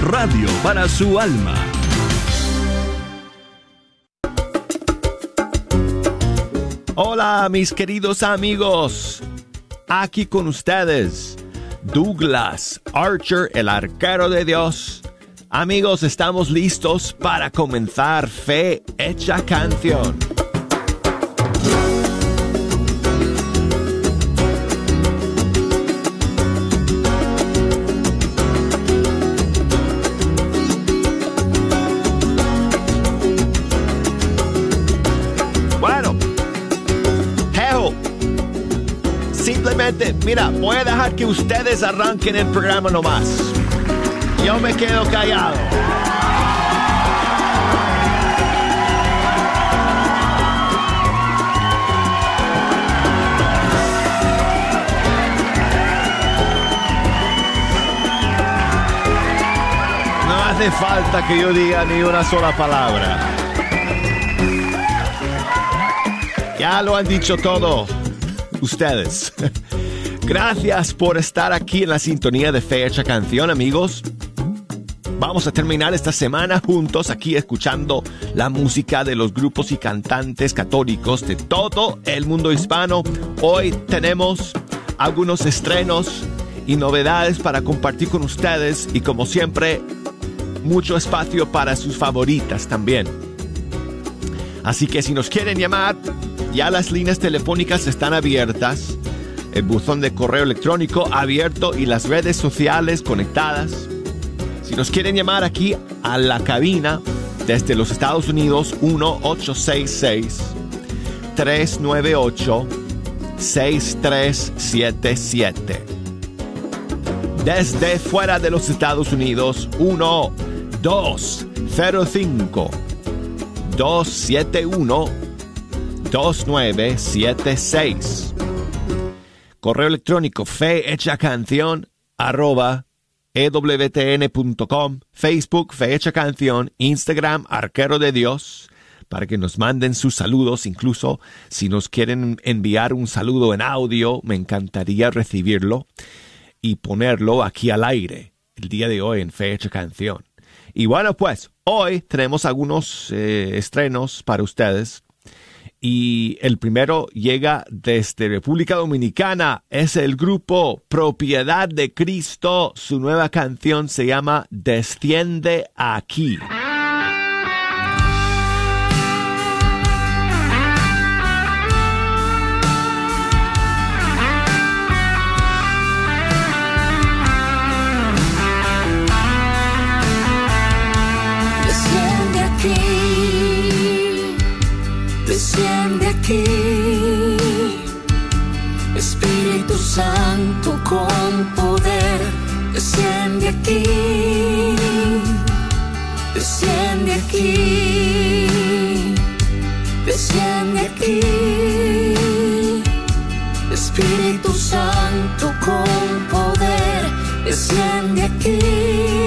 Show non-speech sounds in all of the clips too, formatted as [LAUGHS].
radio para su alma. Hola mis queridos amigos, aquí con ustedes Douglas Archer, el arquero de Dios. Amigos, estamos listos para comenzar Fe Hecha Canción. Mira, voy a dejar que ustedes arranquen el programa nomás. Yo me quedo callado. No hace falta que yo diga ni una sola palabra. Ya lo han dicho todo ustedes. [LAUGHS] Gracias por estar aquí en la sintonía de Fecha Canción, amigos. Vamos a terminar esta semana juntos aquí escuchando la música de los grupos y cantantes católicos de todo el mundo hispano. Hoy tenemos algunos estrenos y novedades para compartir con ustedes y como siempre mucho espacio para sus favoritas también. Así que si nos quieren llamar, ya las líneas telefónicas están abiertas el buzón de correo electrónico abierto y las redes sociales conectadas. Si nos quieren llamar aquí a la cabina desde los Estados Unidos, 1-866-398-6377. Desde fuera de los Estados Unidos, 1 205 271 2976 Correo electrónico fe hecha canción arroba ewtn.com, Facebook fe hecha canción, Instagram arquero de Dios, para que nos manden sus saludos, incluso si nos quieren enviar un saludo en audio, me encantaría recibirlo y ponerlo aquí al aire el día de hoy en Fecha Canción. Y bueno, pues hoy tenemos algunos eh, estrenos para ustedes y el primero llega desde República Dominicana. Es el grupo Propiedad de Cristo. Su nueva canción se llama Desciende aquí. Desciende aquí, desciende aquí, desciende aquí. Espíritu Santo con poder, desciende aquí.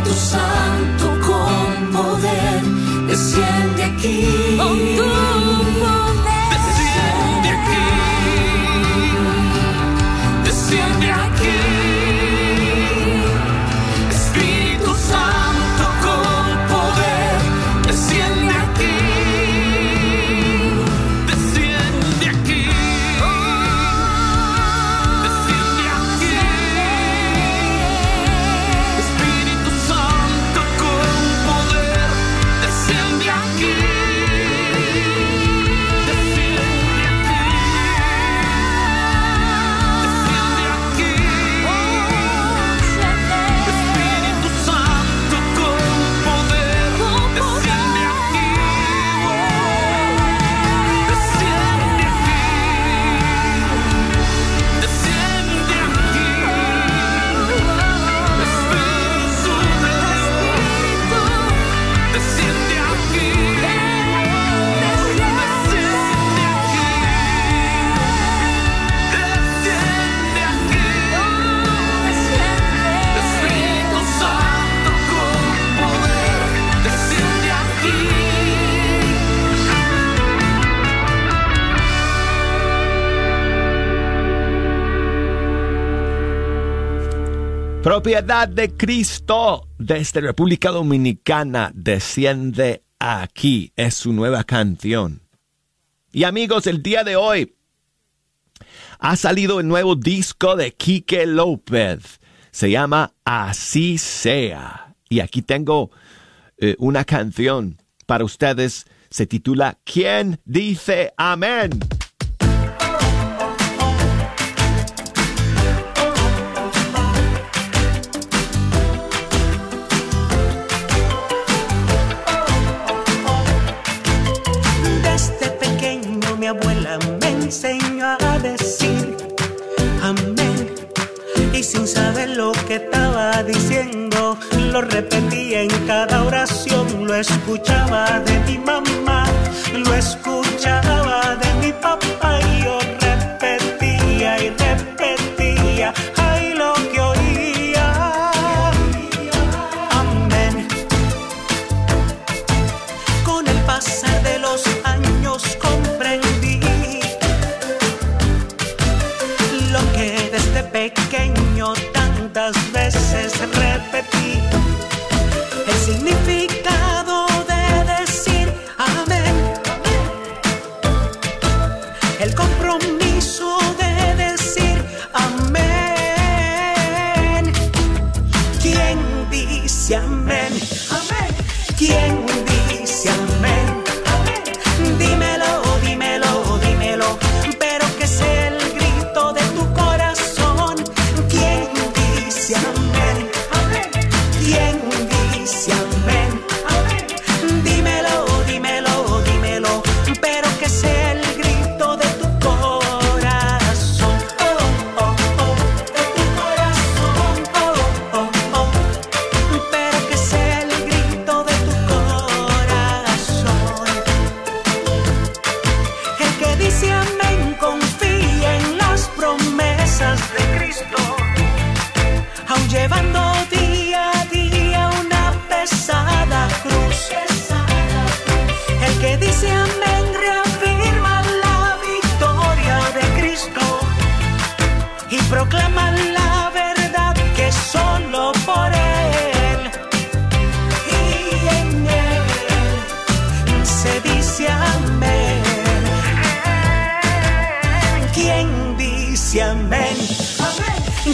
Espírito Santo. Propiedad de Cristo desde República Dominicana desciende aquí. Es su nueva canción. Y amigos, el día de hoy ha salido el nuevo disco de Quique López. Se llama Así sea. Y aquí tengo eh, una canción para ustedes. Se titula ¿Quién dice amén? Lo repetía en cada oración, lo escuchaba de mi mamá, lo escuchaba de mi papá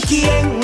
El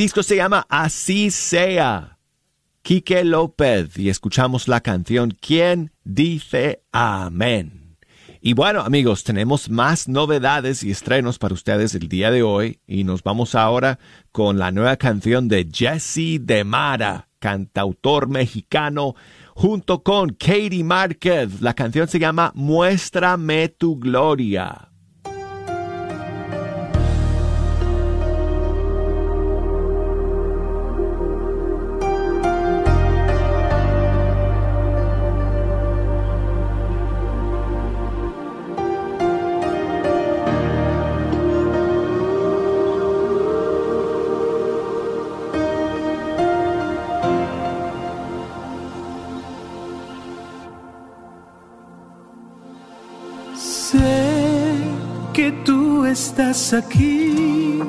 disco se llama Así sea. Quique López y escuchamos la canción ¿Quién dice amén? Y bueno amigos, tenemos más novedades y estrenos para ustedes el día de hoy y nos vamos ahora con la nueva canción de Jesse de Mara, cantautor mexicano, junto con Katie Márquez. La canción se llama Muéstrame tu gloria. aquí,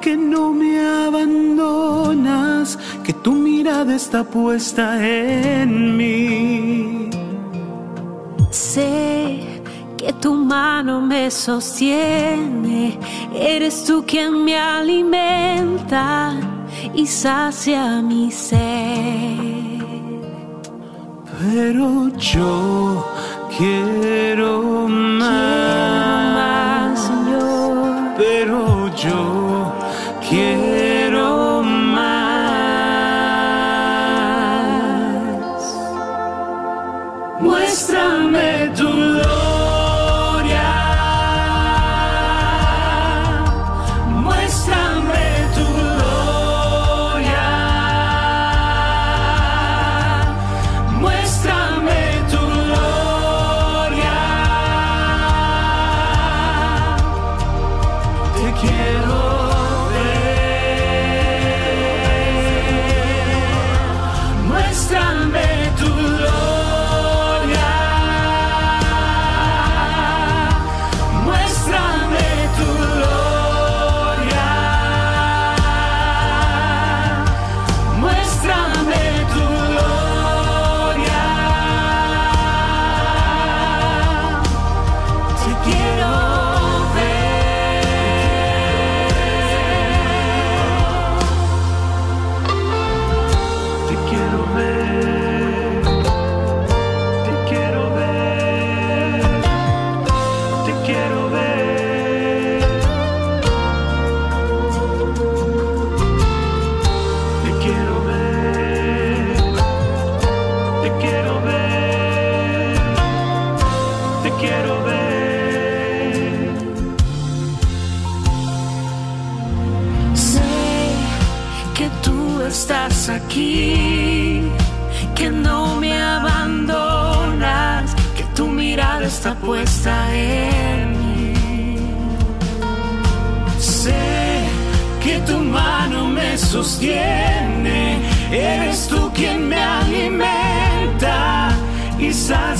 que no me abandonas, que tu mirada está puesta en mí. Sé que tu mano me sostiene, eres tú quien me alimenta y sacia mi ser. Pero yo quiero más pero yo.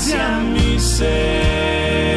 hacia mi ser.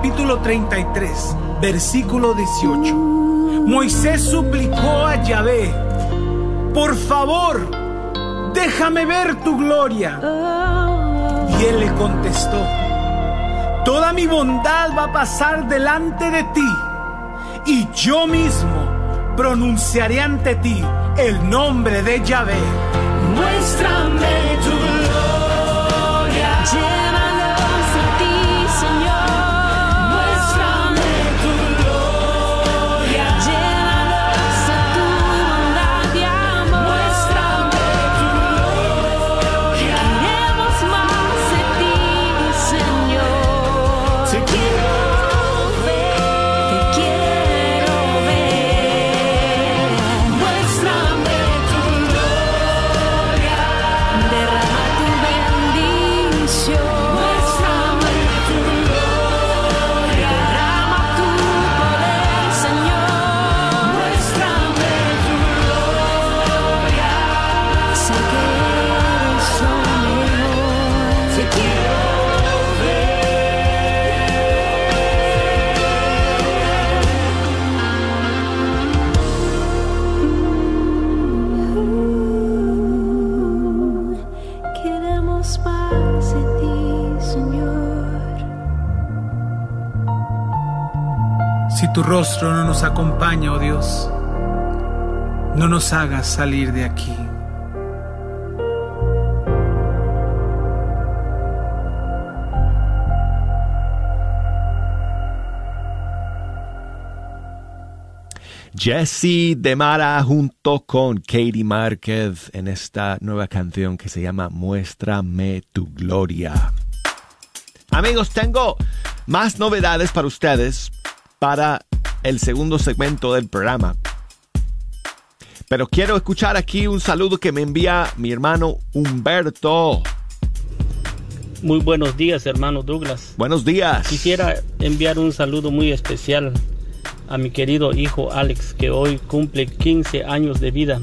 capítulo 33, versículo 18. Moisés suplicó a Yahvé, por favor, déjame ver tu gloria. Y él le contestó, toda mi bondad va a pasar delante de ti, y yo mismo pronunciaré ante ti el nombre de Yahvé. Muéstrame rostro no nos acompaña, oh Dios, no nos hagas salir de aquí. Jesse Demara junto con Katie Márquez en esta nueva canción que se llama Muéstrame tu gloria. Amigos, tengo más novedades para ustedes para el segundo segmento del programa. Pero quiero escuchar aquí un saludo que me envía mi hermano Humberto. Muy buenos días, hermano Douglas. Buenos días. Quisiera enviar un saludo muy especial a mi querido hijo Alex, que hoy cumple 15 años de vida.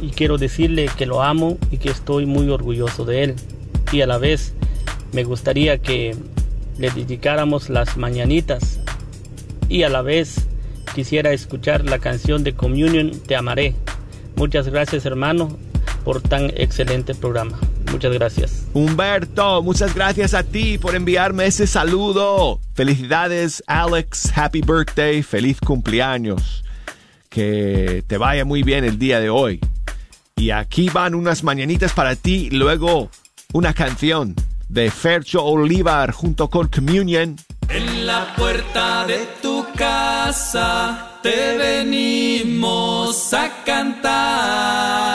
Y quiero decirle que lo amo y que estoy muy orgulloso de él. Y a la vez me gustaría que le dedicáramos las mañanitas. Y a la vez quisiera escuchar la canción de Communion Te Amaré. Muchas gracias hermano por tan excelente programa. Muchas gracias. Humberto, muchas gracias a ti por enviarme ese saludo. Felicidades, Alex. Happy birthday. Feliz cumpleaños. Que te vaya muy bien el día de hoy. Y aquí van unas mañanitas para ti. Luego una canción de Fercho Olivar junto con Communion. En la puerta de tu casa te venimos a cantar.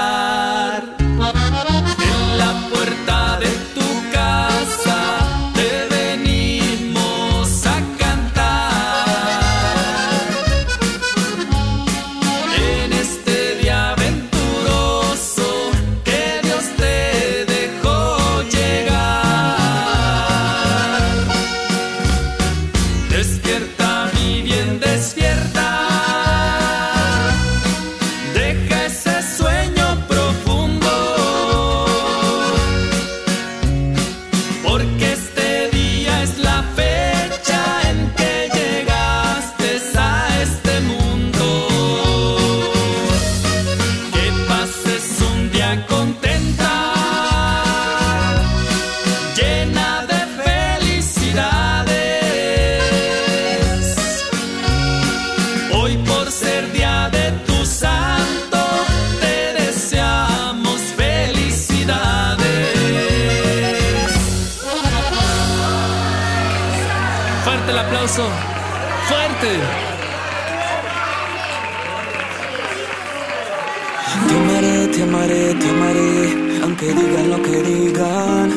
Amaré, te amaré, aunque digan lo que digan.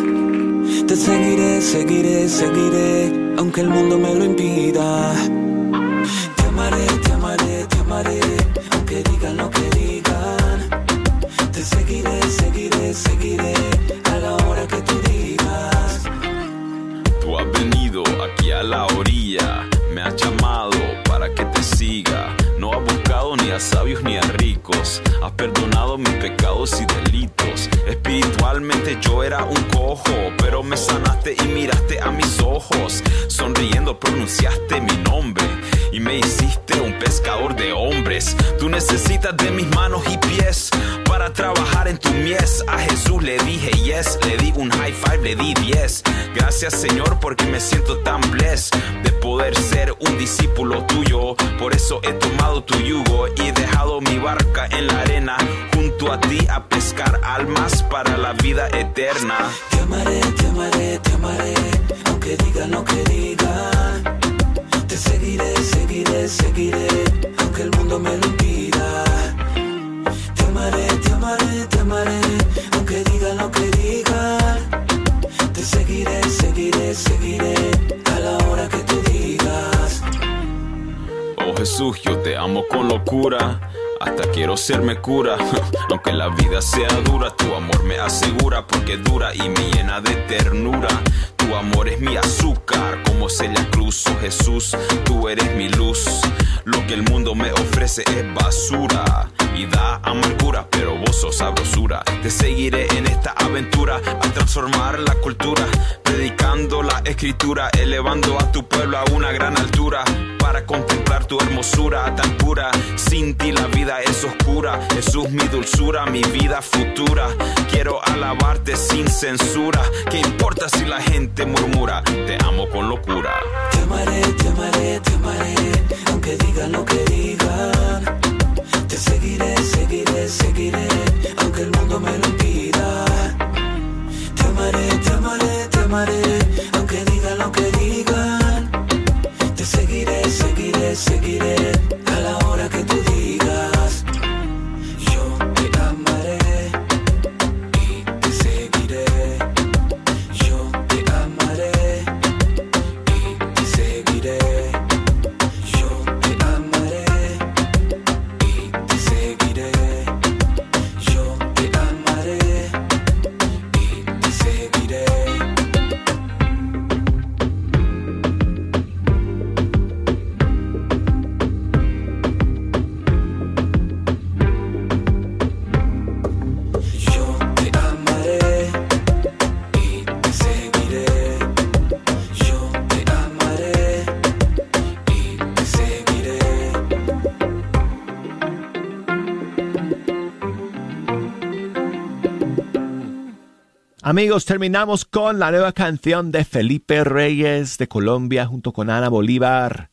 Te seguiré, seguiré, seguiré, aunque el mundo me lo impida. Yo era un cojo, pero me sanaste y miraste a mis ojos. Sonriendo pronunciaste mi nombre y me hiciste un pescador de hombres. Tú necesitas de mis manos y pies para trabajar en tu mies. A Jesús le dije yes, le di un le di 10. Gracias Señor porque me siento tan blessed de poder ser un discípulo tuyo. Por eso he tomado tu yugo y he dejado mi barca en la arena junto a ti a pescar almas para la vida eterna. Te amaré, te amaré, te amaré, aunque digan lo que digan. Te seguiré, seguiré, seguiré, aunque el mundo me lo impida. Te amaré, te amaré, te amaré, seguiré, seguiré, a la hora que tú digas. Oh Jesús, yo te amo con locura. Hasta quiero serme cura, [LAUGHS] aunque la vida sea dura, tu amor me asegura porque dura y me llena de ternura. Tu amor es mi azúcar, como Celia Cruz, oh Jesús, tú eres mi luz. Lo que el mundo me ofrece es basura y da amargura, pero vos sos sabrosura. Te seguiré en esta aventura a transformar la cultura, predicando la escritura, elevando a tu pueblo a una gran altura para contemplar tu hermosura tan pura. Sin ti la vida es oscura. Jesús, mi dulzura, mi vida futura. Quiero alabarte sin censura. ¿Qué importa si la gente murmura? Te amo con locura. Te amaré, te amaré, te amaré, aunque digan lo que digan. Te seguiré, seguiré, seguiré, aunque el mundo me lo aunque digan lo que digan. Te seguiré, seguiré, seguiré, Amigos, terminamos con la nueva canción de Felipe Reyes de Colombia junto con Ana Bolívar.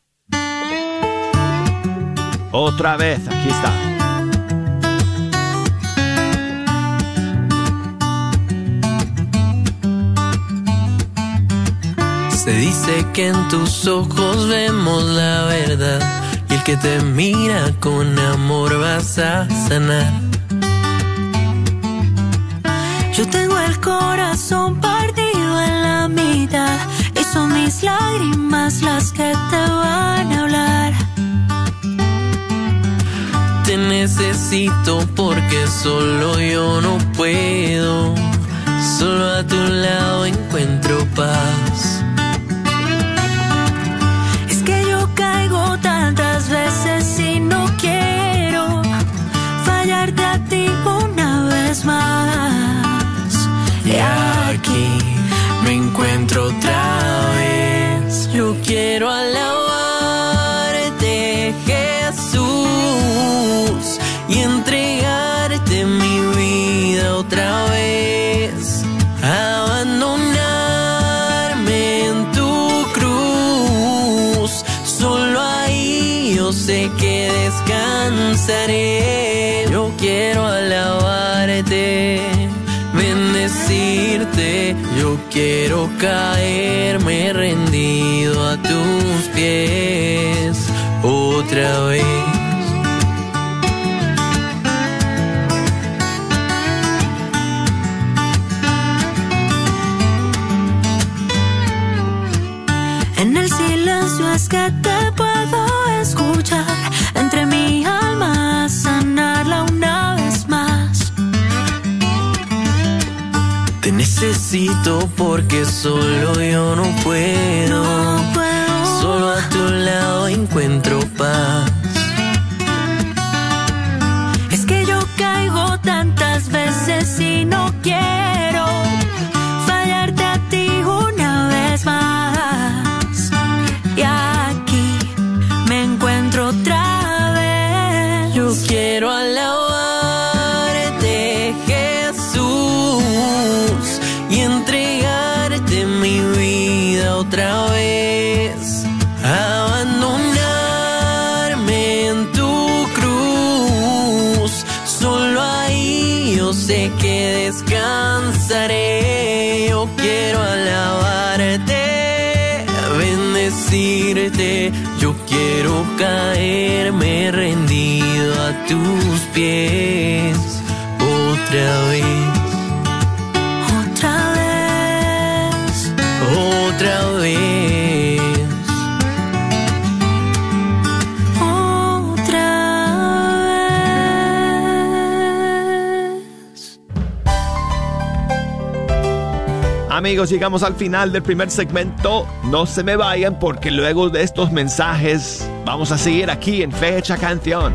Otra vez, aquí está. Se dice que en tus ojos vemos la verdad y el que te mira con amor vas a sanar. Yo tengo el corazón partido en la mitad y son mis lágrimas las que te van a hablar. Te necesito porque solo yo no puedo. Solo a tu lado encuentro paz. Es que yo caigo tantas veces y no quiero fallarte a ti una vez más. Y aquí me encuentro otra vez. Yo quiero alabarte, Jesús, y entregarte mi vida otra vez. Abandonarme en tu cruz. Solo ahí yo sé que descansaré. Yo quiero alabarte quiero caerme rendido a tus pies otra vez. Necesito porque solo yo no puedo. No puedo. Solo a tu lado encuentro paz. Caerme rendido a tus pies otra vez, Otra vez. otra vez. Otra vez. Amigos, llegamos al final del primer segmento. No se me vayan porque luego de estos mensajes vamos a seguir aquí en Fecha Canción.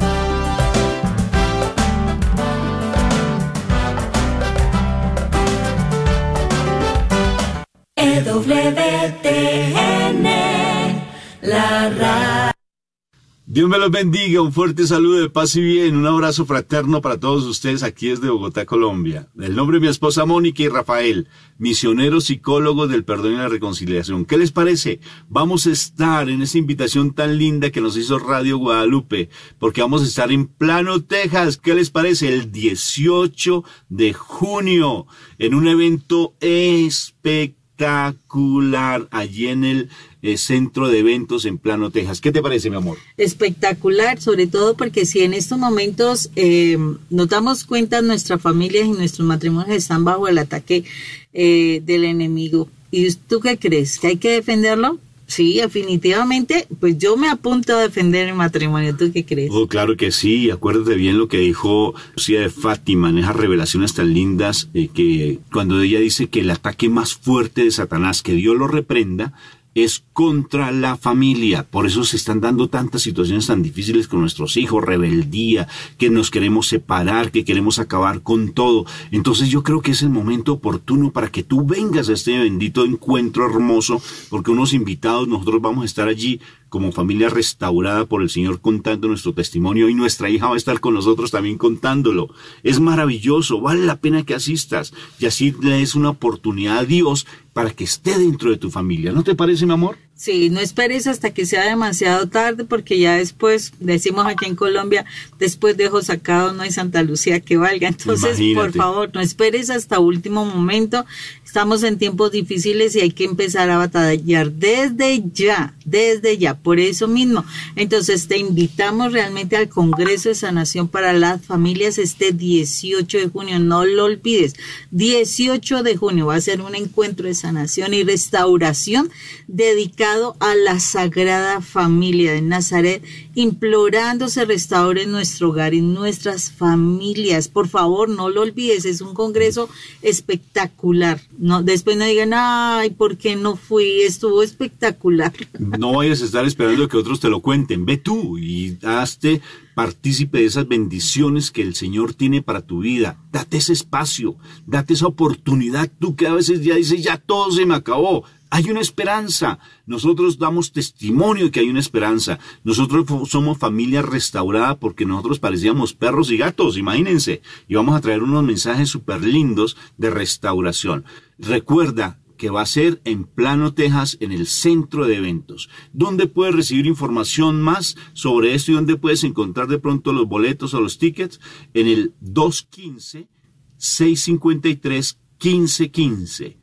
Dios me los bendiga, un fuerte saludo de paz y bien, un abrazo fraterno para todos ustedes aquí desde Bogotá, Colombia. El nombre de mi esposa Mónica y Rafael, misioneros psicólogos del perdón y la reconciliación. ¿Qué les parece? Vamos a estar en esa invitación tan linda que nos hizo Radio Guadalupe, porque vamos a estar en Plano, Texas. ¿Qué les parece? El 18 de junio, en un evento espectacular allí en el eh, centro de eventos en Plano, Texas. ¿Qué te parece, mi amor? espectacular, sobre todo porque si en estos momentos eh, nos damos cuenta, nuestras familias y nuestros matrimonios están bajo el ataque eh, del enemigo. ¿Y tú qué crees? ¿Que hay que defenderlo? Sí, definitivamente, pues yo me apunto a defender el matrimonio. ¿Tú qué crees? Oh, claro que sí. Acuérdate bien lo que dijo Lucía de Fátima en esas revelaciones tan lindas, eh, que cuando ella dice que el ataque más fuerte de Satanás, que Dios lo reprenda, es contra la familia. Por eso se están dando tantas situaciones tan difíciles con nuestros hijos, rebeldía, que nos queremos separar, que queremos acabar con todo. Entonces yo creo que es el momento oportuno para que tú vengas a este bendito encuentro hermoso, porque unos invitados, nosotros vamos a estar allí como familia restaurada por el Señor contando nuestro testimonio y nuestra hija va a estar con nosotros también contándolo. Es maravilloso, vale la pena que asistas y así le des una oportunidad a Dios para que esté dentro de tu familia. ¿No te parece, mi amor? Sí, no esperes hasta que sea demasiado tarde porque ya después, decimos aquí en Colombia, después dejo sacado no hay Santa Lucía que valga. Entonces, por favor, no esperes hasta último momento. Estamos en tiempos difíciles y hay que empezar a batallar desde ya, desde ya, por eso mismo. Entonces, te invitamos realmente al Congreso de Sanación para las Familias este 18 de junio, no lo olvides. 18 de junio va a ser un encuentro de sanación y restauración dedicado a la Sagrada Familia de Nazaret, implorando se restaure nuestro hogar y nuestras familias. Por favor, no lo olvides, es un congreso espectacular. No, después no digan, ay, ¿por qué no fui? Estuvo espectacular. No vayas a estar esperando que otros te lo cuenten. Ve tú y hazte partícipe de esas bendiciones que el Señor tiene para tu vida. Date ese espacio, date esa oportunidad. Tú que a veces ya dices, ya todo se me acabó. Hay una esperanza. Nosotros damos testimonio que hay una esperanza. Nosotros somos familia restaurada porque nosotros parecíamos perros y gatos, imagínense. Y vamos a traer unos mensajes súper lindos de restauración. Recuerda, que va a ser en Plano, Texas, en el centro de eventos. ¿Dónde puedes recibir información más sobre esto y dónde puedes encontrar de pronto los boletos o los tickets? En el 215-653-1515.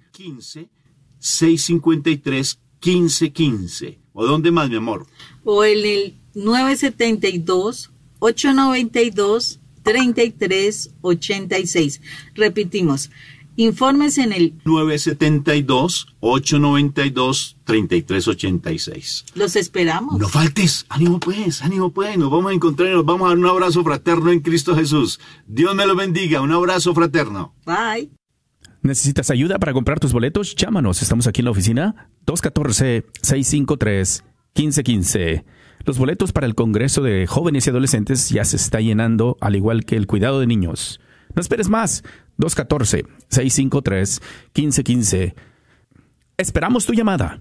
15-653-1515. ¿O dónde más, mi amor? O en el 972-892-3386. Repetimos, informes en el 972-892-3386. Los esperamos. No faltes, ánimo pues, ánimo pues, nos vamos a encontrar y nos vamos a dar un abrazo fraterno en Cristo Jesús. Dios me lo bendiga, un abrazo fraterno. Bye. ¿Necesitas ayuda para comprar tus boletos? Llámanos, estamos aquí en la oficina 214-653-1515. Los boletos para el Congreso de Jóvenes y Adolescentes ya se está llenando, al igual que el cuidado de niños. No esperes más, 214-653-1515. Esperamos tu llamada.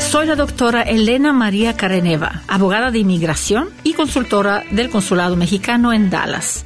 Soy la doctora Elena María Careneva, abogada de inmigración y consultora del Consulado Mexicano en Dallas.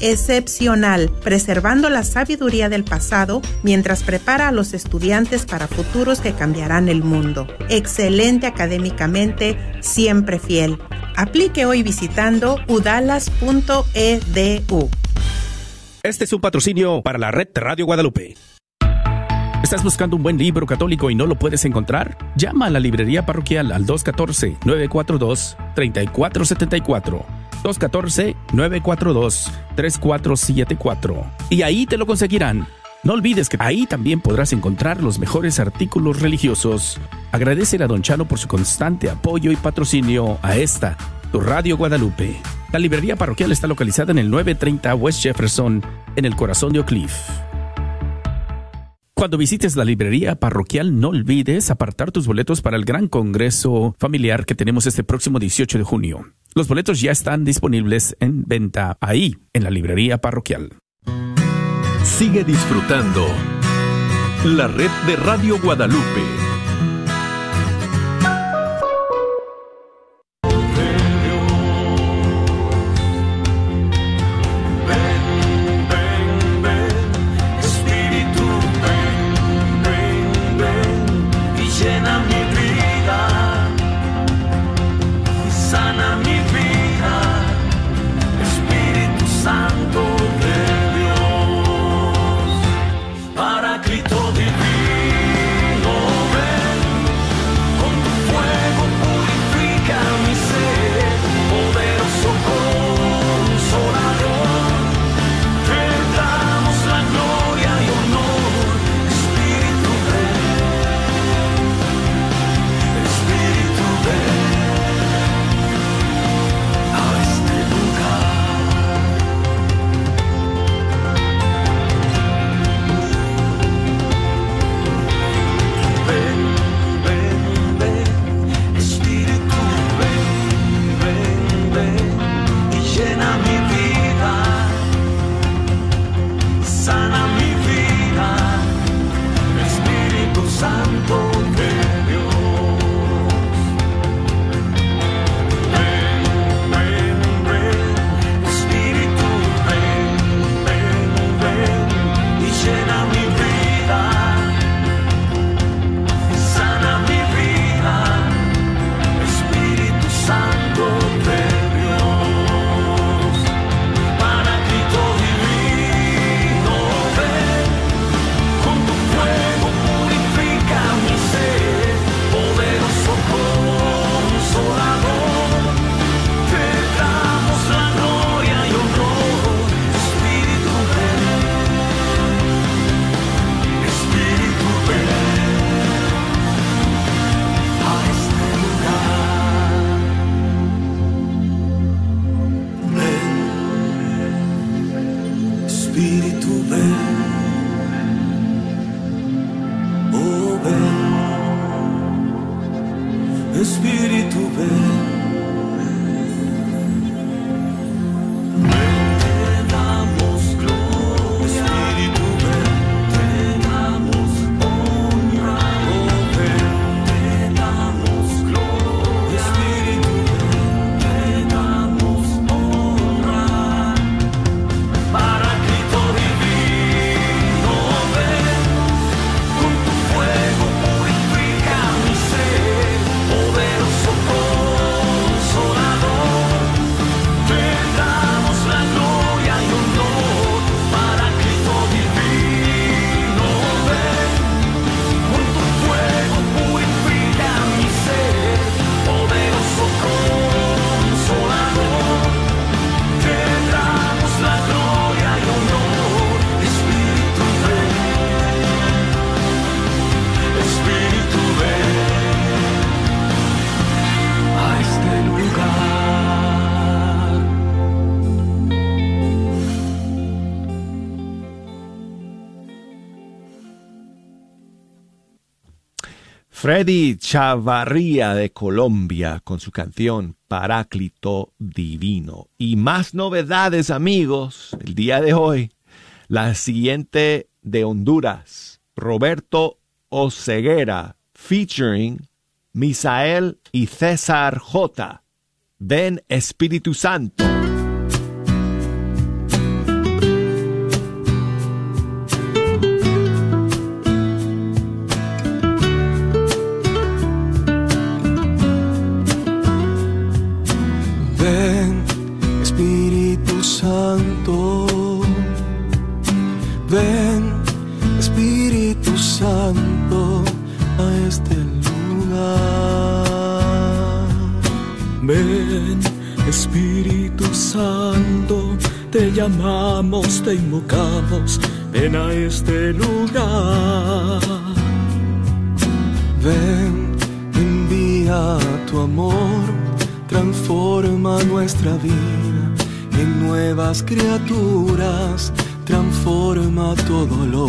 excepcional, preservando la sabiduría del pasado mientras prepara a los estudiantes para futuros que cambiarán el mundo. Excelente académicamente, siempre fiel. Aplique hoy visitando udalas.edu. Este es un patrocinio para la red Radio Guadalupe. ¿Estás buscando un buen libro católico y no lo puedes encontrar? Llama a la librería parroquial al 214-942-3474. 214-942-3474. Y ahí te lo conseguirán. No olvides que ahí también podrás encontrar los mejores artículos religiosos. Agradece a Don Chano por su constante apoyo y patrocinio a esta, tu Radio Guadalupe. La librería parroquial está localizada en el 930 West Jefferson, en el corazón de Oak Cliff. Cuando visites la librería parroquial, no olvides apartar tus boletos para el gran congreso familiar que tenemos este próximo 18 de junio. Los boletos ya están disponibles en venta ahí, en la librería parroquial. Sigue disfrutando la red de Radio Guadalupe. Freddy Chavarría de Colombia con su canción Paráclito Divino. Y más novedades, amigos, el día de hoy. La siguiente de Honduras, Roberto Oceguera, featuring Misael y César J. Ven Espíritu Santo. Criaturas, transforma todo lo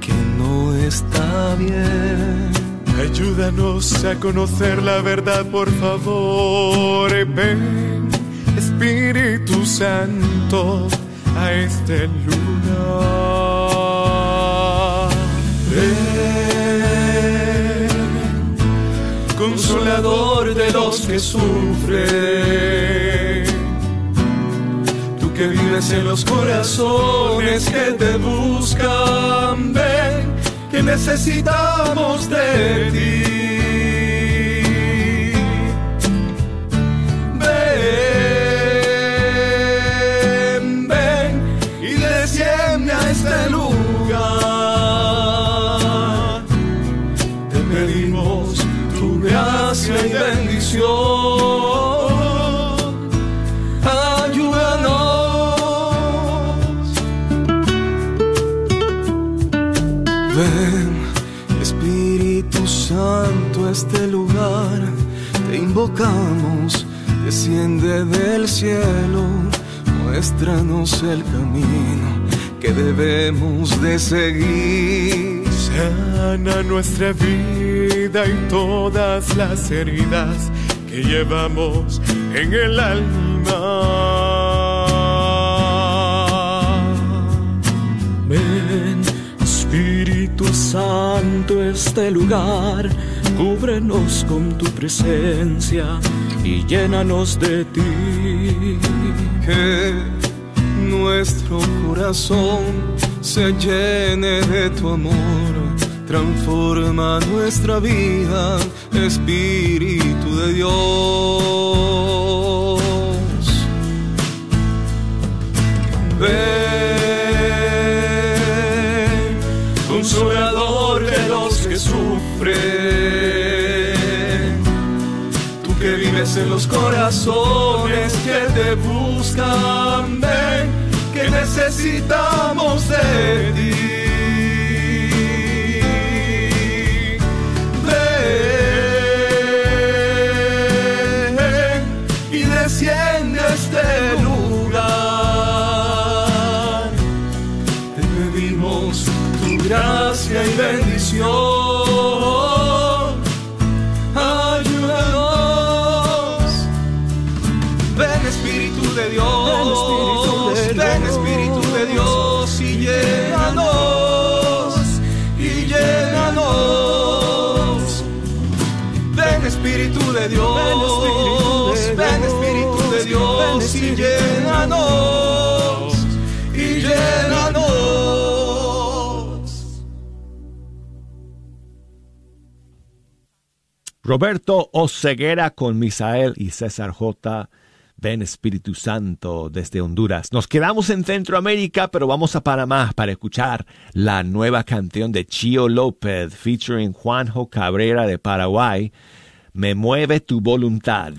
que no está bien. Ayúdanos a conocer la verdad, por favor. Ven, Espíritu Santo, a este lugar. Ven, consolador de los que sufren. Que vives en los corazones que te buscan, ven que necesitamos de ti. Espíritu Santo, este lugar te invocamos, desciende del cielo, muéstranos el camino que debemos de seguir. Sana nuestra vida y todas las heridas que llevamos en el alma. Ven, Espíritu Santo, este lugar, cúbrenos con tu presencia y llénanos de ti. Que nuestro corazón se llene de tu amor, transforma nuestra vida, Espíritu de Dios. Ven, vives en los corazones que te buscan, ven, que necesitamos de ti. Ven y desciende a este lugar. Te pedimos tu gracia y bendición. Y llénanos. Y llénanos. Roberto Oceguera con Misael y César J. Ven Espíritu Santo desde Honduras. Nos quedamos en Centroamérica, pero vamos a Panamá para escuchar la nueva canción de Chio López featuring Juanjo Cabrera de Paraguay. Me mueve tu voluntad.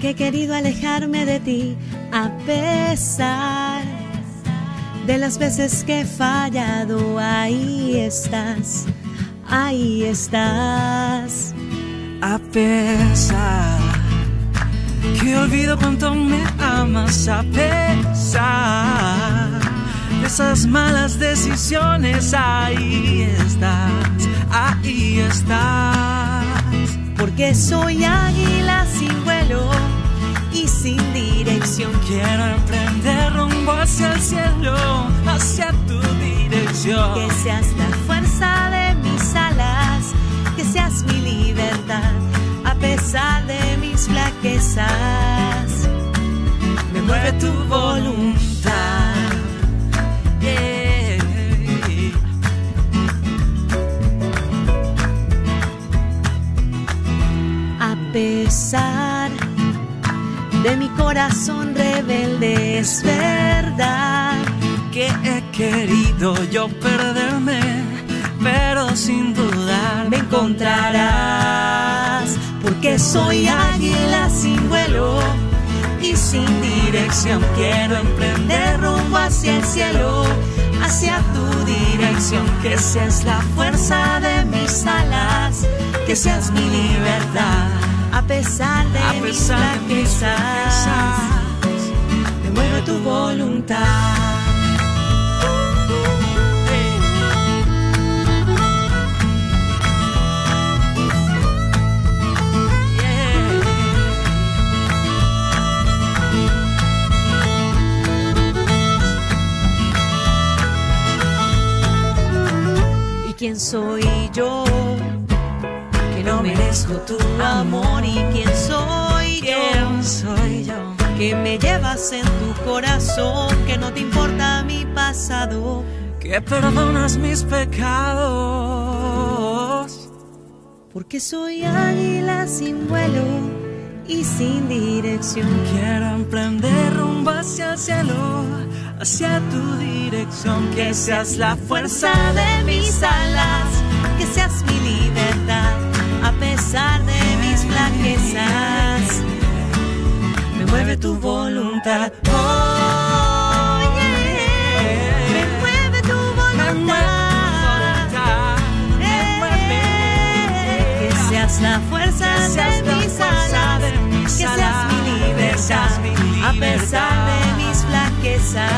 Que he querido alejarme de ti, a pesar de las veces que he fallado, ahí estás, ahí estás. A pesar que olvido cuánto me amas, a pesar de esas malas decisiones, ahí estás, ahí estás. Porque soy águila sin vuelo y sin dirección. Quiero emprender rumbo hacia el cielo, hacia tu dirección. Que seas la fuerza de mis alas, que seas mi libertad, a pesar de mis flaquezas. Me mueve tu voluntad. Pesar de mi corazón rebelde, es verdad que he querido yo perderme, pero sin dudar me encontrarás, porque soy águila sin vuelo y sin dirección. Quiero emprender rumbo hacia el cielo, hacia tu dirección. Que seas la fuerza de mis alas, que seas mi libertad, a pesar de, A mis, pesar de mis flaquezas. Me mueve tu voluntad. ¿Y quién soy yo? No merezco tu amor. ¿Y quién soy yo? ¿Quién soy yo? Que me llevas en tu corazón, que no te importa mi pasado. Que perdonas mis pecados. Porque soy águila sin vuelo y sin dirección. Quiero emprender rumbo hacia el cielo, hacia tu dirección. Que seas la fuerza de mis alas, que seas mi libertad, a pesar de mis flaquezas. Me mueve tu voluntad. Oh, yeah. Me mueve tu voluntad. Eh, Que seas la fuerza de mis alas, que seas mi libertad, a pesar de mis flaquezas.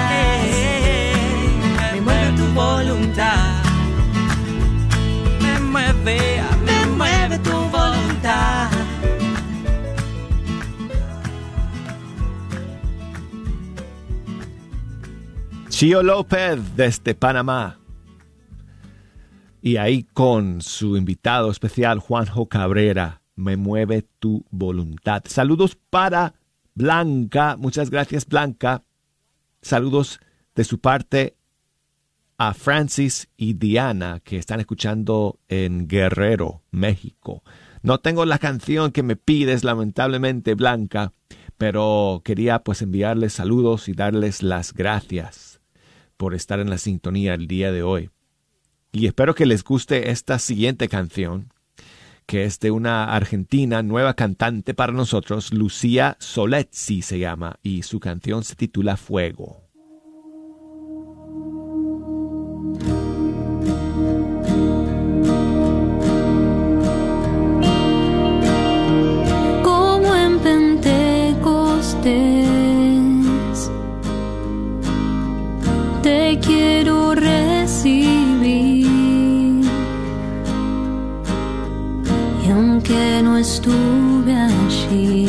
Me mueve tu voluntad. Me mueve Chio López desde Panamá. Y ahí con su invitado especial Juanjo Cabrera, Me mueve tu voluntad. Saludos para Blanca, muchas gracias Blanca. Saludos de su parte a Francis y Diana que están escuchando en Guerrero, México. No tengo la canción que me pides, lamentablemente, Blanca, pero quería pues enviarles saludos y darles las gracias por estar en la sintonía el día de hoy. Y espero que les guste esta siguiente canción, que es de una argentina nueva cantante para nosotros, Lucía Soletzi se llama, y su canción se titula Fuego. Aunque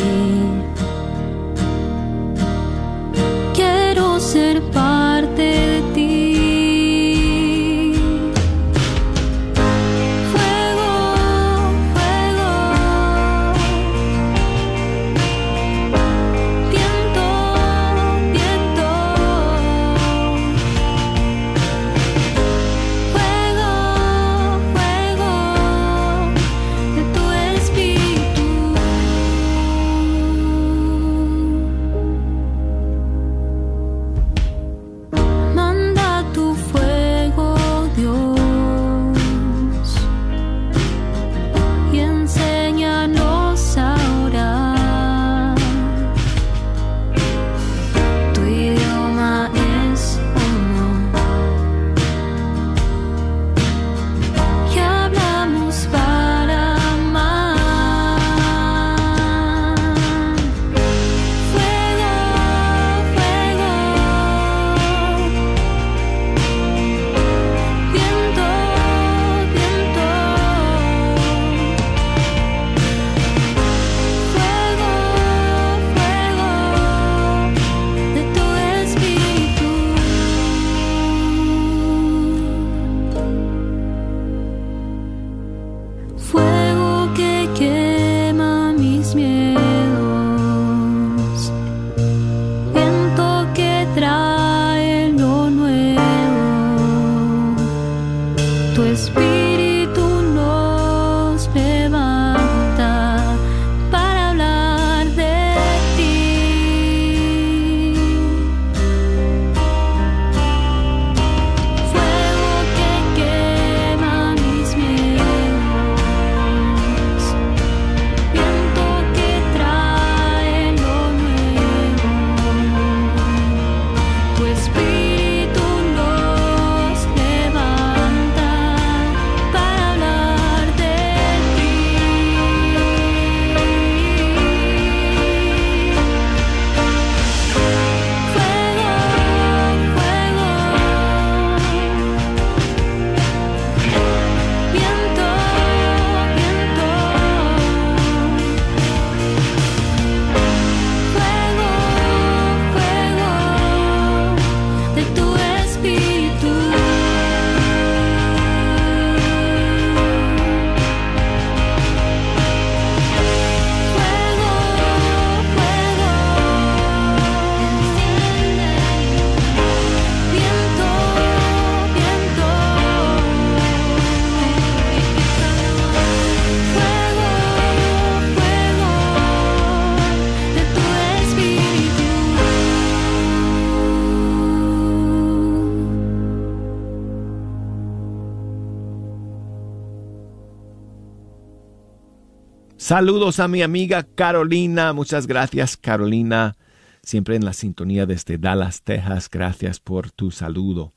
Saludos a mi amiga Carolina. Muchas gracias, Carolina. Siempre en la sintonía desde Dallas, Texas. Gracias por tu saludo.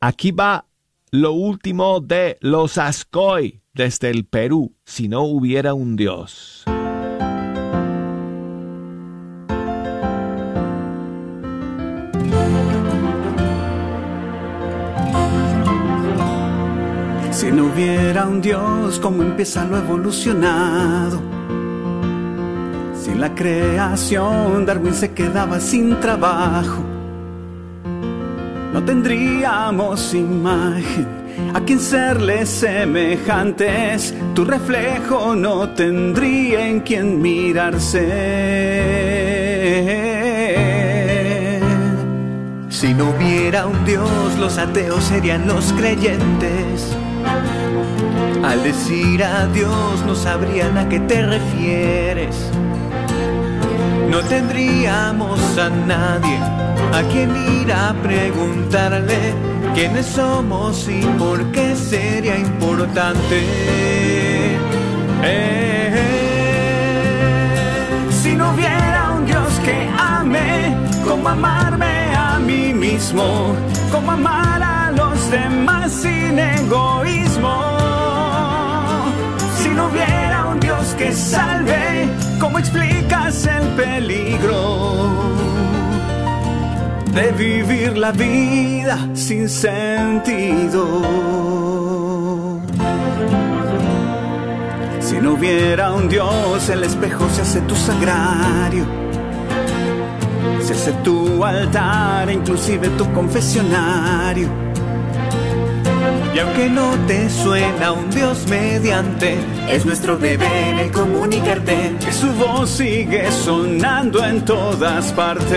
Aquí va lo último de los Ascoy desde el Perú, si no hubiera un Dios. No hubiera un Dios, ¿cómo empieza lo evolucionado? Sin la creación, Darwin se quedaba sin trabajo. No tendríamos imagen a quien serle semejantes. Tu reflejo no tendría en quien mirarse. Si no hubiera un Dios, los ateos serían los creyentes. Al decir adiós no sabrían a qué te refieres. No tendríamos a nadie a quien ir a preguntarle quiénes somos y por qué sería importante. Eh, si no hubiera un Dios que ame, como amarme a mí mismo, como amar a los demás sin egoísmo. Si no hubiera un Dios que salve, ¿cómo explicas el peligro de vivir la vida sin sentido? Si no hubiera un Dios, el espejo se hace tu sagrario. Se hace tu altar, inclusive tu confesionario. Y aunque no te suena un Dios mediante, es nuestro deber el comunicarte que su voz sigue sonando en todas partes.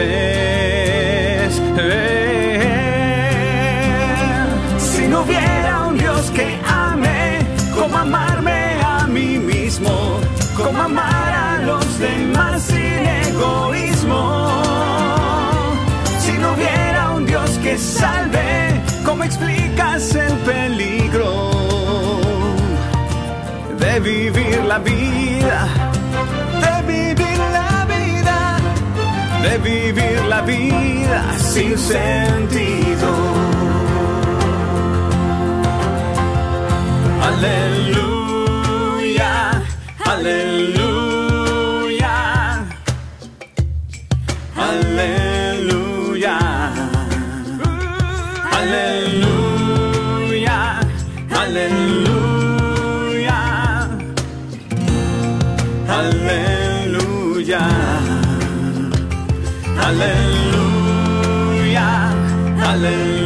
Eh, si no hubiera un Dios que ame, como amarme a mí mismo, como amar a los demás sin egoísmo. Si no hubiera un Dios que salve, ¿cómo explicas el peligro de vivir la vida? De vivir la vida, de vivir la vida sin sentido. Aleluya, aleluya, aleluya,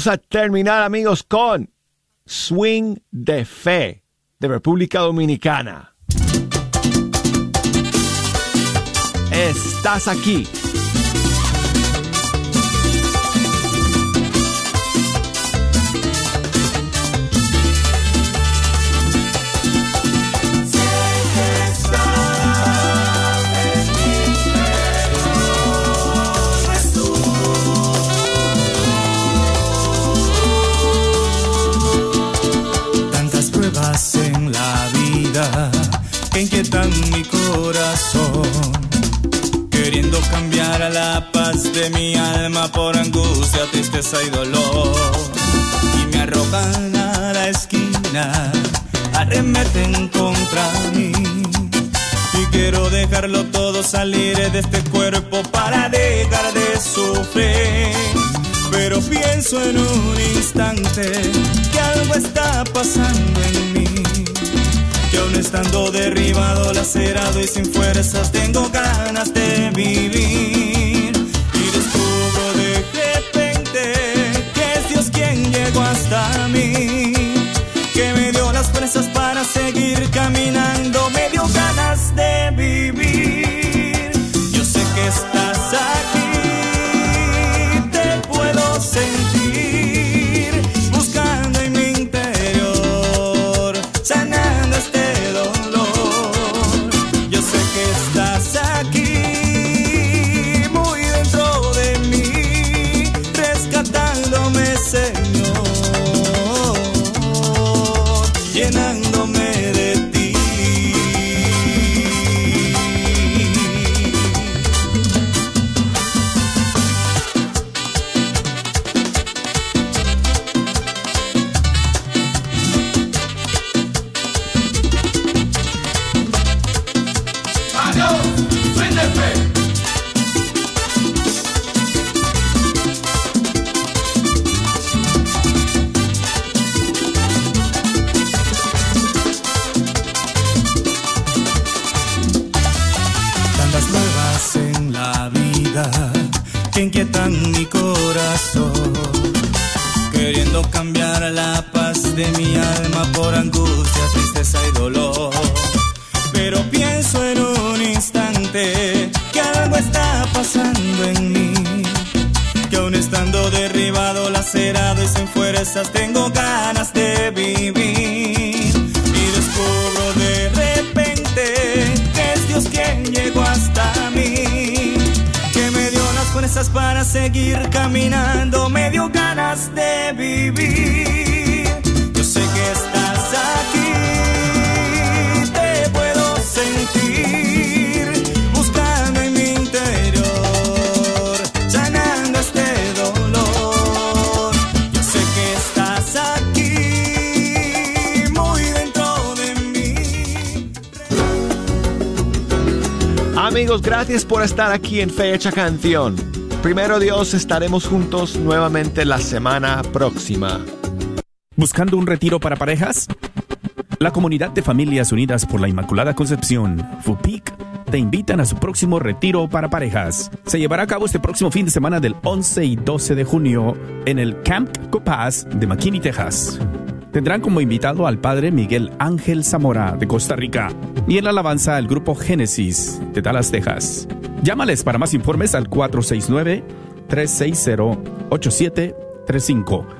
Vamos a terminar, amigos, con Swing de Fe de República Dominicana. Estás aquí. Que inquietan mi corazón, queriendo cambiar la paz de mi alma por angustia, tristeza y dolor. Y me arrojan a la esquina, arremeten contra mí. Y quiero dejarlo todo salir de este cuerpo para dejar de sufrir. Pero pienso en un instante que algo está pasando en mí. Que aún estando derribado, lacerado y sin fuerzas, tengo ganas de vivir. Y descubro de repente que es Dios quien llegó hasta mi alma por angustia, tristeza y dolor. Pero pienso en un instante que algo está pasando en mí, que aún estando derribado, lacerado y sin fuerzas, tengo ganas de vivir. Y descubro de repente que es Dios quien llegó hasta mí, que me dio las fuerzas para seguir caminando, me dio ganas de vivir. Amigos, gracias por estar aquí en Fecha Canción. Primero Dios, estaremos juntos nuevamente la semana próxima. ¿Buscando un retiro para parejas? La Comunidad de Familias Unidas por la Inmaculada Concepción, FUPIC, te invitan a su próximo retiro para parejas. Se llevará a cabo este próximo fin de semana del 11 y 12 de junio en el Camp Copaz de McKinney, Texas. Tendrán como invitado al padre Miguel Ángel Zamora de Costa Rica y en la alabanza el grupo Génesis de Dallas, Texas. Llámales para más informes al 469-360-8735.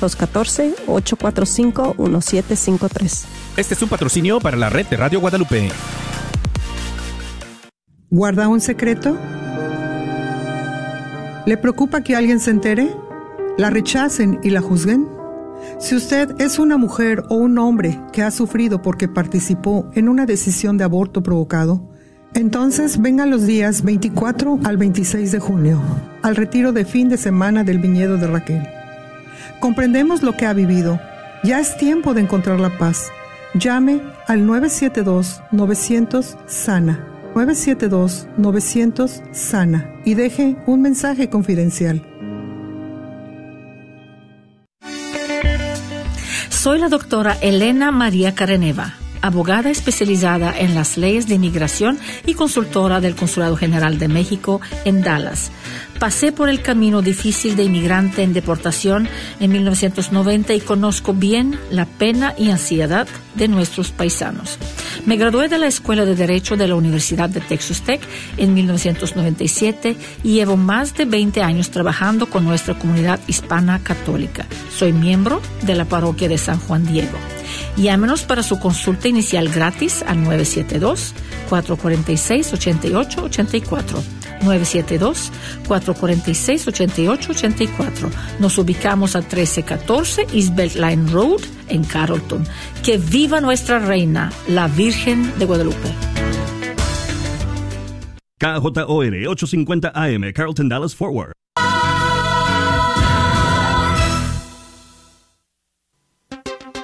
214-845-1753. Este es un patrocinio para la red de Radio Guadalupe. ¿Guarda un secreto? ¿Le preocupa que alguien se entere? ¿La rechacen y la juzguen? Si usted es una mujer o un hombre que ha sufrido porque participó en una decisión de aborto provocado, entonces venga los días 24 al 26 de junio, al retiro de fin de semana del viñedo de Raquel. Comprendemos lo que ha vivido. Ya es tiempo de encontrar la paz. Llame al 972-900-SANA. 972-900 y deje un mensaje confidencial. Soy la doctora Elena María Careneva, abogada especializada en las leyes de inmigración y consultora del Consulado General de México en Dallas. Pasé por el camino difícil de inmigrante en deportación en 1990 y conozco bien la pena y ansiedad de nuestros paisanos. Me gradué de la Escuela de Derecho de la Universidad de Texas Tech en 1997 y llevo más de 20 años trabajando con nuestra comunidad hispana católica. Soy miembro de la parroquia de San Juan Diego. Llámenos para su consulta inicial gratis al 972-446-8884. 972-446-8884. Nos ubicamos a 1314 East Beltline Road en Carrollton. Que viva nuestra reina, la Virgen de Guadalupe. KJOR 850 AM, Carrollton Dallas Forward.